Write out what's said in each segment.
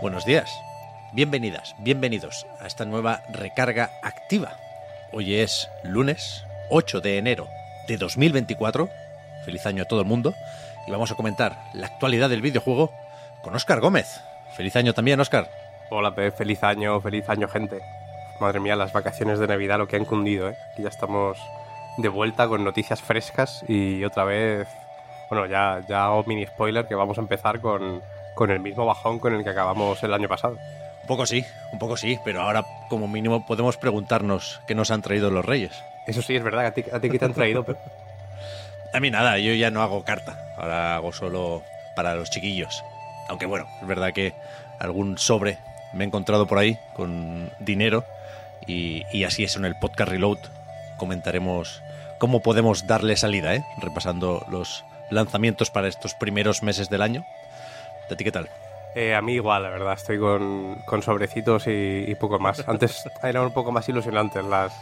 Buenos días, bienvenidas, bienvenidos a esta nueva recarga activa. Hoy es lunes 8 de enero de 2024. Feliz año a todo el mundo. Y vamos a comentar la actualidad del videojuego con Óscar Gómez. Feliz año también, Óscar. Hola, Pep, feliz año, feliz año, gente. Madre mía, las vacaciones de Navidad lo que han cundido, ¿eh? Ya estamos de vuelta con noticias frescas y otra vez, bueno, ya, ya hago mini spoiler que vamos a empezar con, con el mismo bajón con el que acabamos el año pasado. Un poco sí, un poco sí, pero ahora como mínimo podemos preguntarnos qué nos han traído los reyes. Eso sí, es verdad, ¿a ti, a ti qué te han traído, Pep? A mí nada, yo ya no hago carta, ahora hago solo para los chiquillos. Aunque bueno, es verdad que algún sobre me he encontrado por ahí con dinero y, y así es en el podcast Reload. Comentaremos cómo podemos darle salida, ¿eh? repasando los lanzamientos para estos primeros meses del año. ¿De ti qué tal? Eh, a mí igual, la verdad, estoy con, con sobrecitos y, y poco más. Antes eran un poco más ilusionantes las,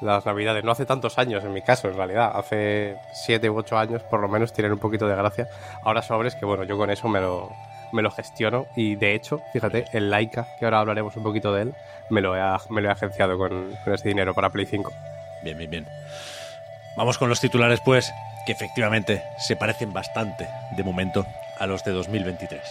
las navidades. No hace tantos años, en mi caso, en realidad. Hace siete u ocho años, por lo menos, tienen un poquito de gracia. Ahora sobres, que bueno, yo con eso me lo, me lo gestiono. Y de hecho, fíjate, el Laika, que ahora hablaremos un poquito de él, me lo he, me lo he agenciado con, con ese dinero para Play 5. Bien, bien, bien. Vamos con los titulares, pues, que efectivamente se parecen bastante, de momento, a los de 2023.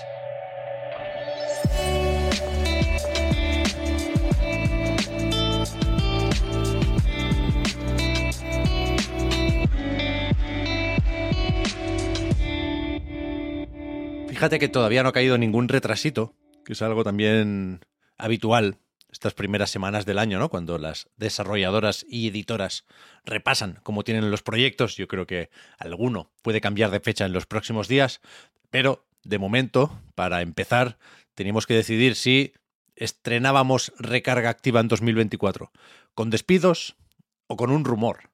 Fíjate que todavía no ha caído ningún retrasito, que es algo también habitual estas primeras semanas del año, ¿no? Cuando las desarrolladoras y editoras repasan cómo tienen los proyectos. Yo creo que alguno puede cambiar de fecha en los próximos días, pero de momento, para empezar, teníamos que decidir si estrenábamos recarga activa en 2024 con despidos o con un rumor.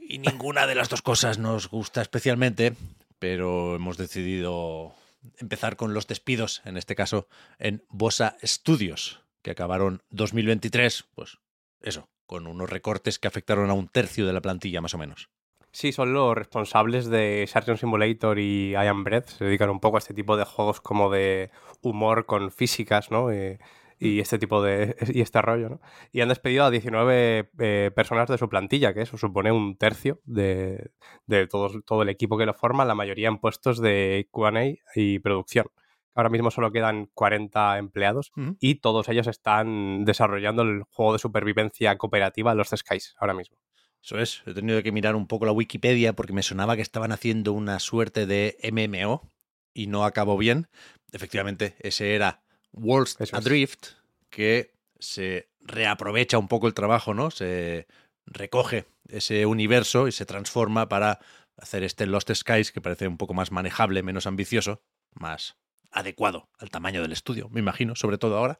Y ninguna de las dos cosas nos gusta especialmente, pero hemos decidido empezar con los despidos, en este caso en Bosa Studios, que acabaron 2023, pues eso, con unos recortes que afectaron a un tercio de la plantilla más o menos. Sí, son los responsables de Surgeon Simulator y I Am Breath. Se dedican un poco a este tipo de juegos como de humor con físicas, ¿no? Eh, y este tipo de. y este rollo, ¿no? Y han despedido a 19 eh, personas de su plantilla, que eso supone un tercio de, de todo, todo el equipo que lo forma, la mayoría en puestos de QA y producción. Ahora mismo solo quedan 40 empleados y todos ellos están desarrollando el juego de supervivencia cooperativa Los Skies ahora mismo. Eso es, he tenido que mirar un poco la Wikipedia porque me sonaba que estaban haciendo una suerte de MMO y no acabó bien. Efectivamente, ese era Worlds Eso es. Adrift, que se reaprovecha un poco el trabajo, ¿no? Se recoge ese universo y se transforma para hacer este Lost Skies que parece un poco más manejable, menos ambicioso, más adecuado al tamaño del estudio, me imagino, sobre todo ahora.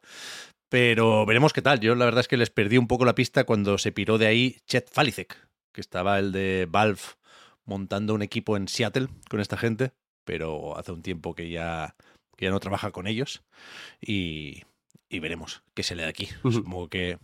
Pero veremos qué tal. Yo la verdad es que les perdí un poco la pista cuando se piró de ahí Chet Falicek, que estaba el de Valve montando un equipo en Seattle con esta gente, pero hace un tiempo que ya, que ya no trabaja con ellos y, y veremos qué se le da aquí. Supongo que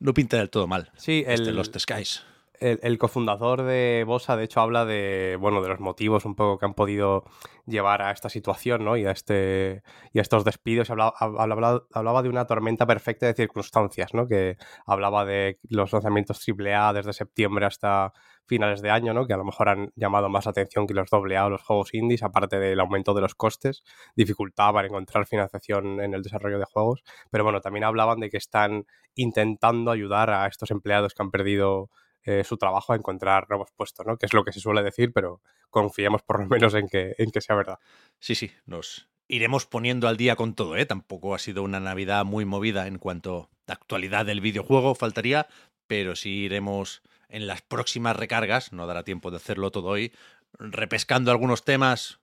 no pinta del todo mal. Sí, este el- Lost Skies. El, cofundador de Bosa, de hecho, habla de, bueno, de los motivos un poco que han podido llevar a esta situación, ¿no? Y a, este, y estos despidos. Hablaba, hablaba, hablaba de una tormenta perfecta de circunstancias, ¿no? Que hablaba de los lanzamientos AAA desde septiembre hasta finales de año, ¿no? Que a lo mejor han llamado más atención que los AA o los juegos indies, aparte del aumento de los costes, dificultad para encontrar financiación en el desarrollo de juegos. Pero bueno, también hablaban de que están intentando ayudar a estos empleados que han perdido eh, su trabajo a encontrar nuevos puestos, ¿no? Que es lo que se suele decir, pero confiemos por lo menos en que, en que sea verdad. Sí, sí, nos iremos poniendo al día con todo, ¿eh? Tampoco ha sido una Navidad muy movida en cuanto a actualidad del videojuego, faltaría, pero sí iremos en las próximas recargas, no dará tiempo de hacerlo todo hoy, repescando algunos temas,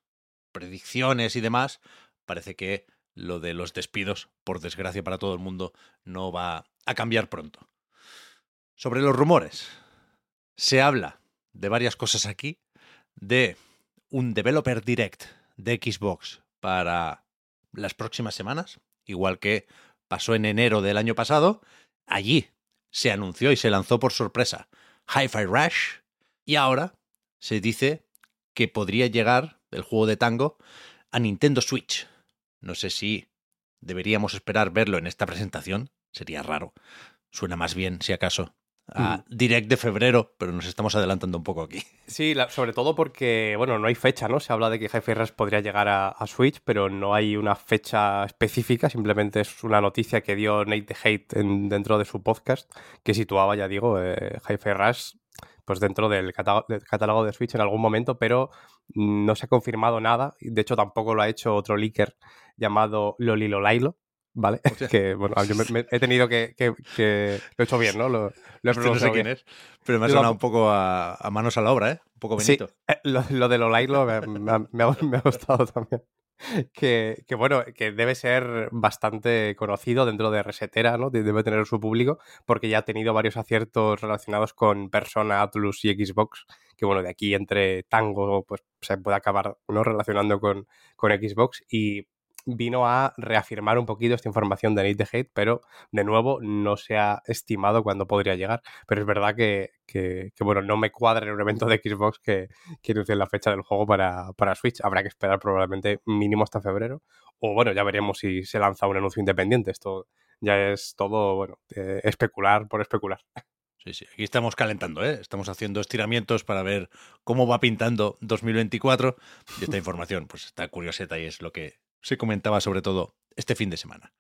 predicciones y demás. Parece que lo de los despidos, por desgracia para todo el mundo, no va a cambiar pronto. Sobre los rumores, se habla de varias cosas aquí, de un Developer Direct de Xbox para las próximas semanas, igual que pasó en enero del año pasado. Allí se anunció y se lanzó por sorpresa Hi-Fi Rush y ahora se dice que podría llegar el juego de tango a Nintendo Switch. No sé si deberíamos esperar verlo en esta presentación, sería raro. Suena más bien, si acaso, a Direct de febrero, pero nos estamos adelantando un poco aquí. Sí, la- sobre todo porque, bueno, no hay fecha, ¿no? Se habla de que Hi-Fi Rush podría llegar a, a Switch, pero no hay una fecha específica, simplemente es una noticia que dio Nate the Hate en- dentro de su podcast, que situaba, ya digo, eh, Hi-Fi Rush pues dentro del catálogo de Switch en algún momento, pero no se ha confirmado nada. De hecho, tampoco lo ha hecho otro leaker llamado Lolilolailo, ¿vale? que, bueno, yo me- me he tenido que, que- que- Lo he hecho bien, ¿no? Lo, lo he Este no sé quién bien. es, pero me ha sonado un poco a, a manos a la obra, ¿eh? Un poco Sí, Benito. eh, lo, lo de Lolailo me, me ha- me ha, gustado también. Que, que, bueno, que debe ser bastante conocido dentro de Resetera, ¿no? De- Debe tener su público, porque ya ha tenido varios aciertos relacionados con Persona, Atlus y Xbox, que bueno, de aquí entre Tango, pues se puede acabar, ¿no? Relacionando con, con Xbox y vino a reafirmar un poquito esta información de Nate the Hate, pero de nuevo no se ha estimado cuándo podría llegar. Pero es verdad que, que, que, bueno, no me cuadra en un evento de Xbox que, que anuncien la fecha del juego para, para Switch. Habrá que esperar probablemente mínimo hasta febrero. O bueno, ya veremos si se lanza un anuncio independiente. Esto ya es todo, bueno, eh, especular por especular. Sí, sí, aquí estamos calentando, ¿eh? Estamos haciendo estiramientos para ver cómo va pintando 2024 y esta información pues está curioseta y es lo que se comentaba sobre todo este fin de semana.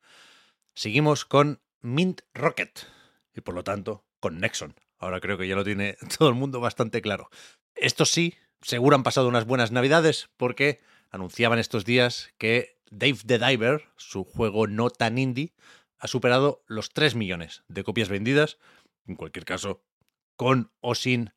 Seguimos con Mint Rocket y por lo tanto con Nexon. Ahora creo que ya lo tiene todo el mundo bastante claro. Estos sí, seguro han pasado unas buenas navidades porque anunciaban estos días que Dave the Diver, su juego no tan indie, ha superado los 3 millones de copias vendidas. En cualquier caso, con o sin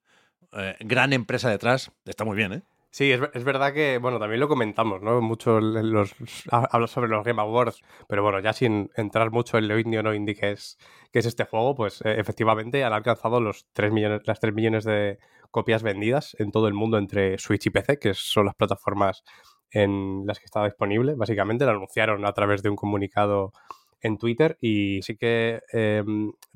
eh, gran empresa detrás, está muy bien, ¿eh? Sí, es, es, verdad que, bueno, también lo comentamos, ¿no? Mucho los, hablo sobre los Game Awards, pero bueno, ya sin entrar mucho en lo indie o no indie que es, este juego, pues eh, efectivamente han alcanzado los 3 millones, las 3 millones de copias vendidas en todo el mundo entre Switch y PC, que son las plataformas en las que estaba disponible. Básicamente lo anunciaron a través de un comunicado en Twitter y sí que eh,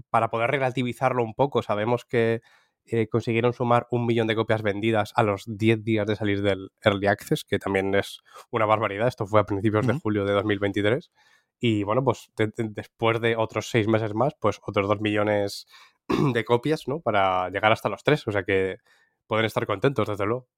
para poder relativizarlo un poco, sabemos que eh, consiguieron sumar un millón de copias vendidas a los 10 días de salir del Early Access, que también es una barbaridad. Esto fue a principios uh -huh. de julio de 2023. Y bueno, pues de, de, después de otros seis meses más, pues otros dos millones de copias, ¿no? Para llegar hasta los tres. O sea que pueden estar contentos, desde luego.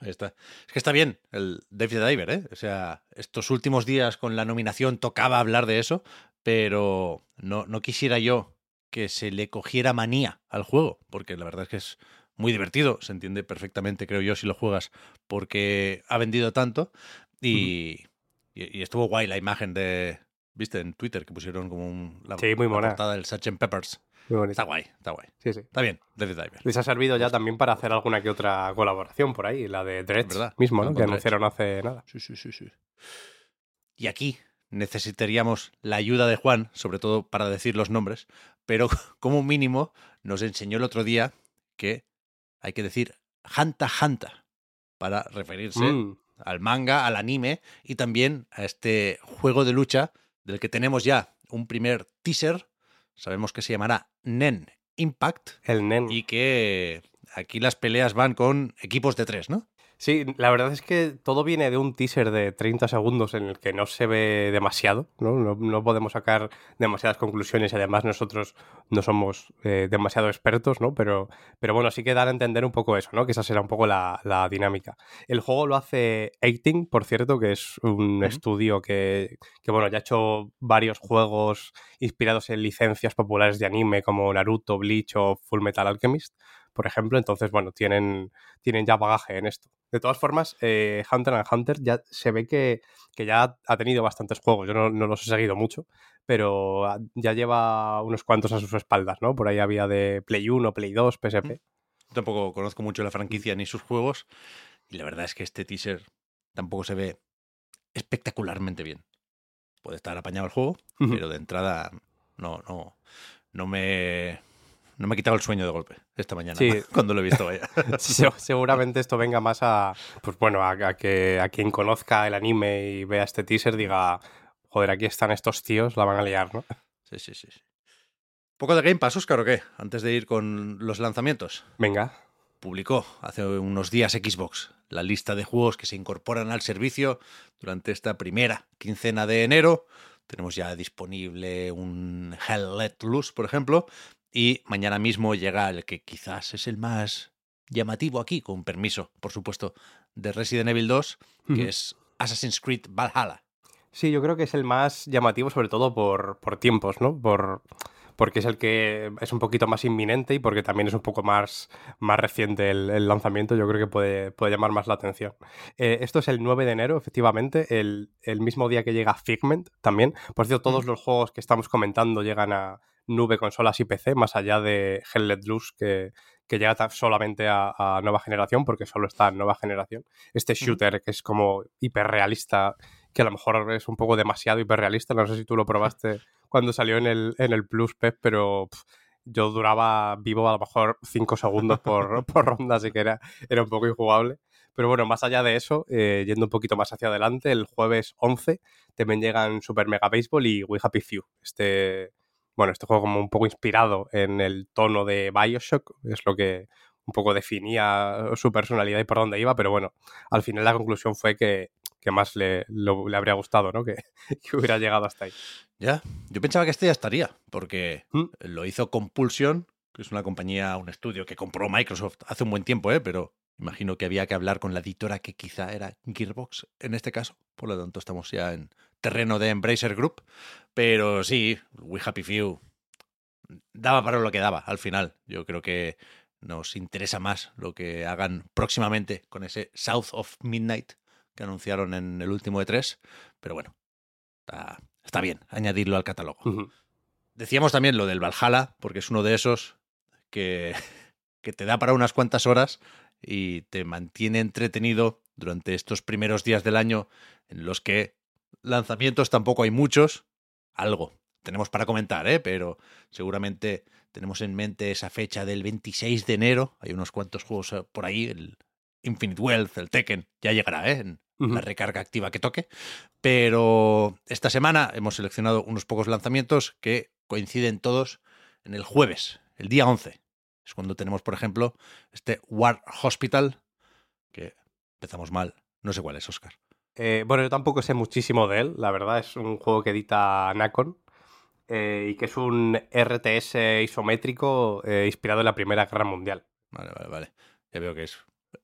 Ahí está. Es que está bien el Dave the Diver, ¿eh? O sea, estos últimos días con la nominación tocaba hablar de eso, pero no, no quisiera yo que se le cogiera manía al juego, porque la verdad es que es muy divertido, se entiende perfectamente, creo yo, si lo juegas, porque ha vendido tanto y, y, y, estuvo guay la imagen de, viste, en Twitter, que pusieron como un, la, sí, muy la mona. portada del Sgt. Peppers. Muy está guay, está guay. Sí, sí. Está bien, Death Diver. Les ha servido ya también para hacer alguna que otra colaboración por ahí, la de Dredge ¿verdad? mismo, ¿no? Que anunciaron hace nada. Sí, sí, sí, sí. Y aquí necesitaríamos la ayuda de Juan, sobre todo para decir los nombres, pero como mínimo nos enseñó el otro día que hay que decir Hanta Hanta para referirse Mm. al manga, al anime y también a este juego de lucha del que tenemos ya un primer teaser. Sabemos que se llamará Nen Impact El Nen. y que aquí las peleas van con equipos de tres, ¿no? Sí, la verdad es que todo viene de un teaser de 30 segundos en el que no se ve demasiado, ¿no? No, no podemos sacar demasiadas conclusiones y además nosotros no somos eh, demasiado expertos, ¿no? Pero, pero bueno, sí que dan a entender un poco eso, ¿no? Que esa será un poco la, la dinámica. El juego lo hace 18, por cierto, que es un estudio que, que, bueno, ya ha hecho varios juegos inspirados en licencias populares de anime como Naruto, Bleach o Full Metal Alchemist, por ejemplo. Entonces, bueno, tienen, tienen ya bagaje en esto. De todas formas, eh, Hunter x Hunter ya se ve que, que ya ha tenido bastantes juegos. Yo no, no los he seguido mucho, pero ah, ya lleva unos cuantos a sus espaldas, ¿no? Por ahí había de Play 1, Play 2, PSP. Tampoco conozco mucho la franquicia ni sus juegos y la verdad es que este teaser tampoco se ve espectacularmente bien. Puede estar apañado el juego, pero de entrada no, no, no me, no me ha quitado el sueño de golpe esta mañana Sí. cuando lo he visto. Vaya. Se- seguramente esto venga más a, pues bueno, a, a que a quien conozca el anime y vea este teaser diga, joder, aquí están estos tíos, la van a liar, ¿no? Sí, sí, sí. sí. Poco de Game Pass, Oscar, ¿o qué? Antes de ir con los lanzamientos. Venga. publicó hace unos días Xbox la lista de juegos que se incorporan al servicio durante esta primera quincena de enero. Tenemos ya disponible un Hell Let Loose, por ejemplo, y mañana mismo llega el que quizás es el más llamativo aquí, con permiso, por supuesto, de Resident Evil 2, que es Assassin's Creed Valhalla. Sí, yo creo que es el más llamativo, sobre todo por, por tiempos, ¿no? Por, porque es el que es un poquito más inminente y porque también es un poco más, más reciente el, el lanzamiento, yo creo que puede, puede llamar más la atención. Eh, esto es el 9 de enero, efectivamente, el, el mismo día que llega Figment también. Por cierto, todos los juegos que estamos comentando llegan a nube, consolas y PC, más allá de Hell Let Loose, que, que llega solamente a, a nueva generación, porque solo está en nueva generación. Este shooter que es como hiperrealista, que a lo mejor es un poco demasiado hiperrealista, no sé si tú lo probaste cuando salió en el, en el Plus, Pep, pero yo duraba vivo a lo mejor 5 segundos por, por ronda, así que era, era un poco injugable. Pero bueno, más allá de eso, eh, yendo un poquito más hacia adelante, el jueves 11 también llegan Super Mega Baseball y We Happy Few. Este, bueno, este juego como un poco inspirado en el tono de Bioshock, es lo que un poco definía su personalidad y por dónde iba, pero bueno, al final la conclusión fue que, que más le, lo- le habría gustado, ¿no? Que, que hubiera llegado hasta ahí. Ya, yo pensaba que este ya estaría, porque ¿Mm? lo hizo Compulsion, que es una compañía, un estudio que compró Microsoft hace un buen tiempo, ¿eh? pero imagino que había que hablar con la editora que quizá era Gearbox en este caso. Por lo tanto, estamos ya en terreno de Embracer Group. Pero sí, We Happy Few daba para lo que daba al final. Yo creo que nos interesa más lo que hagan próximamente con ese South of Midnight que anunciaron en el último de tres. Pero bueno, está, está bien añadirlo al catálogo. Decíamos también lo del Valhalla, porque es uno de esos que, que te da para unas cuantas horas y te mantiene entretenido durante estos primeros días del año en los que lanzamientos tampoco hay muchos. Algo tenemos para comentar, ¿eh? pero seguramente tenemos en mente esa fecha del 26 de enero. Hay unos cuantos juegos eh, por ahí, el Infinite Wealth, el Tekken, ya llegará ¿eh? en la recarga activa que toque. Pero esta semana hemos seleccionado unos pocos lanzamientos que coinciden todos en el jueves, el día 11. Es cuando tenemos, por ejemplo, este War Hospital, que empezamos mal. No sé cuál es, Oscar. Eh, bueno, yo tampoco sé muchísimo de él, la verdad, es un juego que edita Nacon eh, y que es un RTS isométrico eh, inspirado en la Primera Guerra Mundial. Vale, vale, vale. Ya veo que es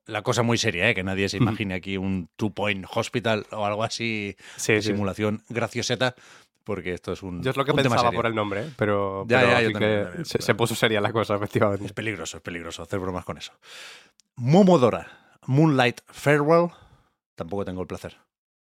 la cosa muy seria, ¿eh? que nadie se imagine aquí un Two Point Hospital o algo así, Sí, de sí. simulación gracioseta, porque esto es un. Yo es lo que pensaba por el nombre, ¿eh? pero, Ya, pero ya, yo sí también, que también, se, pero- se puso seria la cosa, efectivamente. Es peligroso, es peligroso hacer bromas con eso. Momodora, Moonlight Farewell, tampoco tengo el placer.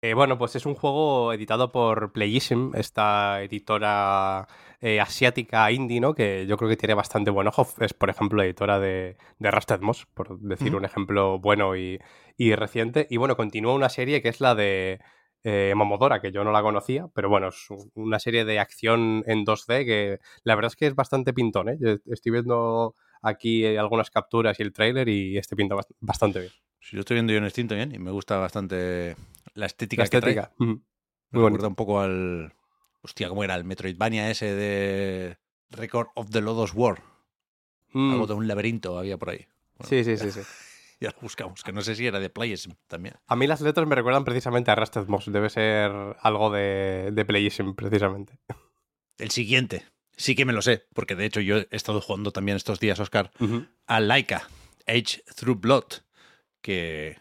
Eh, bueno, pues es un juego editado por Playism, esta editora eh, asiática indie, ¿no? Que yo creo que tiene bastante buen ojo. Es, por ejemplo, editora de, de Rusted Moss, por decir un ejemplo bueno y, y reciente. Y bueno, continúa una serie que es la de eh, Momodora, que yo no la conocía, pero bueno, es una serie de acción en 2D que la verdad es que es bastante pintón, ¿eh? estoy viendo aquí algunas capturas y el tráiler y este pinta bastante bien. Sí, yo estoy viendo yo en Steam también y me gusta bastante la estética, la estética. que trae. Me recuerda un poco al... Hostia, ¿cómo era? El Metroidvania ese de Record of the Lodos War. Algo de un laberinto había por ahí. sí, sí, sí, sí. Ya lo buscamos, que no sé si era de Playism también. A mí las letras me recuerdan precisamente a Rusted Moss. Debe ser algo de, de Playism, precisamente. El siguiente, sí que me lo sé, porque de hecho yo he estado jugando también estos días, Oscar, a Laika, Age Through Blood, que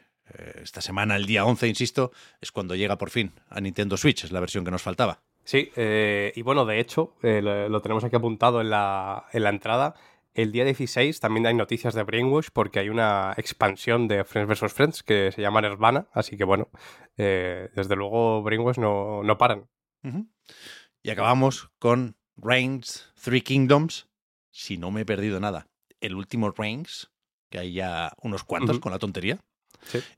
esta semana, el día 11, insisto, es cuando llega por fin a Nintendo Switch, es la versión que nos faltaba. Sí, eh, y bueno, de hecho, eh, lo, tenemos aquí apuntado en la, en la entrada. El día 16 también hay noticias de Brainwash porque hay una expansión de Friends vs. Friends que se llama Nirvana, así que bueno, eh, desde luego Brainwash no, no paran. Y acabamos con Reigns Three Kingdoms, si no me he perdido nada. El último Reigns, que hay ya unos cuantos con la tontería.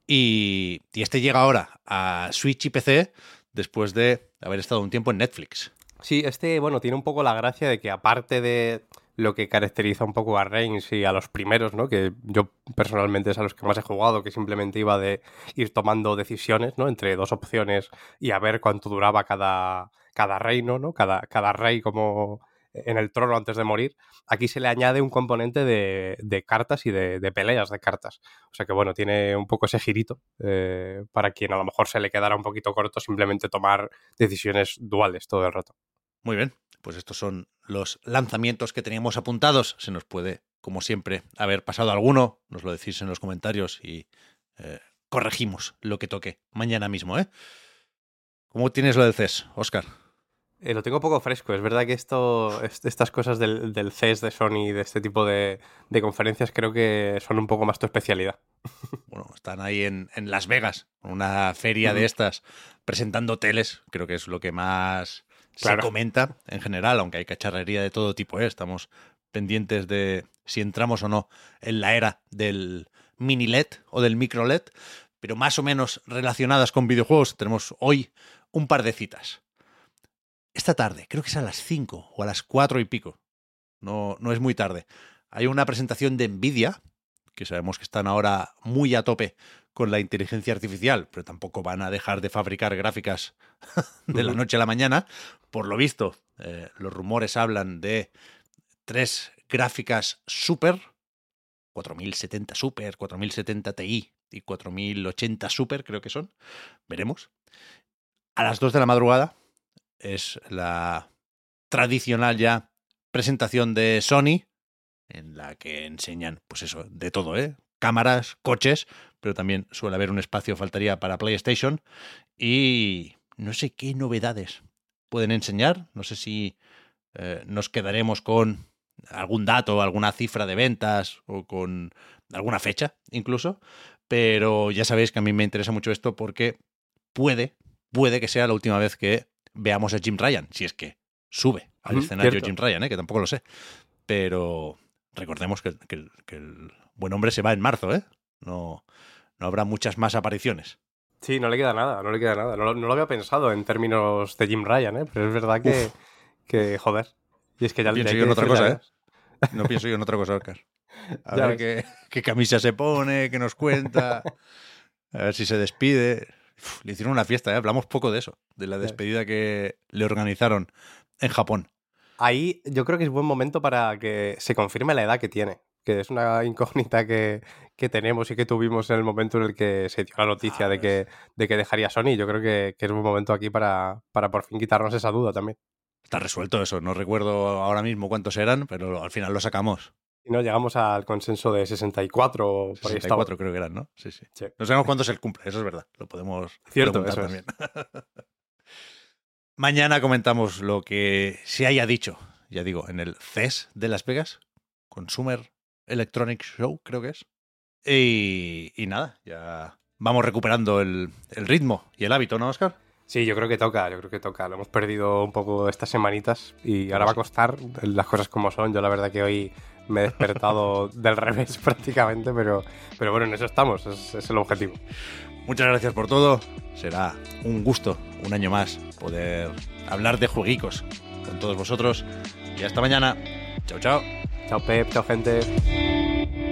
Y, y este llega ahora a Switch y PC después de haber estado un tiempo en Netflix. Sí, este, bueno, tiene un poco la gracia de que aparte de lo que caracteriza un poco a Reigns y a los primeros, ¿no? Que yo personalmente es a los que más he jugado, que simplemente iba de ir tomando decisiones, ¿no? Entre dos opciones y a ver cuánto duraba cada, cada reino, ¿no? Cada, cada rey como en el trono antes de morir. Aquí se le añade un componente de, cartas y de, de, peleas de cartas. O sea que bueno, tiene un poco ese girito eh, para quien a lo mejor se le quedara un poquito corto simplemente tomar decisiones duales todo el rato. Muy bien, pues estos son los lanzamientos que teníamos apuntados. Se nos puede, como siempre, haber pasado alguno. Nos lo decís en los comentarios y eh, corregimos lo que toque mañana mismo. ¿eh? ¿Cómo tienes lo del CES, Oscar? Eh, lo tengo poco fresco. Es verdad que esto, estas cosas del, del CES de Sony, de este tipo de, de, conferencias, creo que son un poco más tu especialidad. Bueno, están ahí en, en Las Vegas, una feria de estas, presentando teles. Creo que es lo que más se comenta en general, aunque hay cacharrería de todo tipo. ¿eh? Estamos pendientes de si entramos o no en la era del mini LED o del micro LED, pero más o menos relacionadas con videojuegos. Tenemos hoy un par de citas. Esta tarde, creo que es a las 5 o a las 4 y pico. No, no es muy tarde. Hay una presentación de Nvidia, que sabemos que están ahora muy a tope con la inteligencia artificial, pero tampoco van a dejar de fabricar gráficas de la noche a la mañana. Por lo visto, eh, los rumores hablan de tres gráficas super, 4070 Super, 4070 Ti y 4080 Super, creo que son. Veremos. A las 2 de la madrugada es la tradicional ya presentación de Sony, en la que enseñan, pues eso, de todo, ¿eh? Cámaras, coches, pero también suele haber un espacio, faltaría para PlayStation. Y no sé qué novedades pueden enseñar. No sé si eh, nos quedaremos con algún dato, alguna cifra de ventas o con alguna fecha incluso. Pero ya sabéis que a mí me interesa mucho esto porque puede, puede que sea la última vez que veamos a Jim Ryan, si es que sube al escenario Jim Ryan, ¿eh? que tampoco lo sé. Pero recordemos que, que, que, el buen hombre se va en marzo, ¿eh? No, no habrá muchas más apariciones. Sí, no le queda nada, no le queda nada. No, no lo había pensado en términos de Jim Ryan, ¿eh? pero es verdad que, que joder. Y es que ya no pienso yo en otra cosa, ¿eh? No pienso yo en otra cosa, Oscar. A ver qué, qué, camisa se pone, qué nos cuenta, a ver si se despide. Uf, le hicieron una fiesta, ¿eh? hablamos poco de eso, de la despedida que le organizaron en Japón. Ahí yo creo que es buen momento para que se confirme la edad que tiene que es una incógnita que, que, tenemos y que tuvimos en el momento en el que se dio la noticia de que, de que dejaría Sony. Yo creo que, que es un momento aquí para, para por fin quitarnos esa duda también. Está resuelto eso, no recuerdo ahora mismo cuántos eran, pero al final lo sacamos. Y no llegamos al consenso de 64 por 64 creo que eran, ¿no? Sí, sí, sí. No sabemos cuándo se cumple, eso es verdad. Lo podemos Cierto, eso también. Mañana comentamos lo que se haya dicho, ya digo, en el CES de Las Vegas, Consumer Electronic Show, creo que es. Y, y nada, ya vamos recuperando el, el, ritmo y el hábito, ¿no, Oscar? Sí, yo creo que toca, yo creo que toca. Lo hemos perdido un poco estas semanitas y ahora va a costar las cosas como son. Yo la verdad que hoy me he despertado del revés prácticamente, pero, pero bueno, en eso estamos, es, es el objetivo. Muchas gracias por todo. Será un gusto, un año más, poder hablar de jueguicos con todos vosotros. Y hasta mañana. Chao, chao. Chao, Pep. Chao, gente.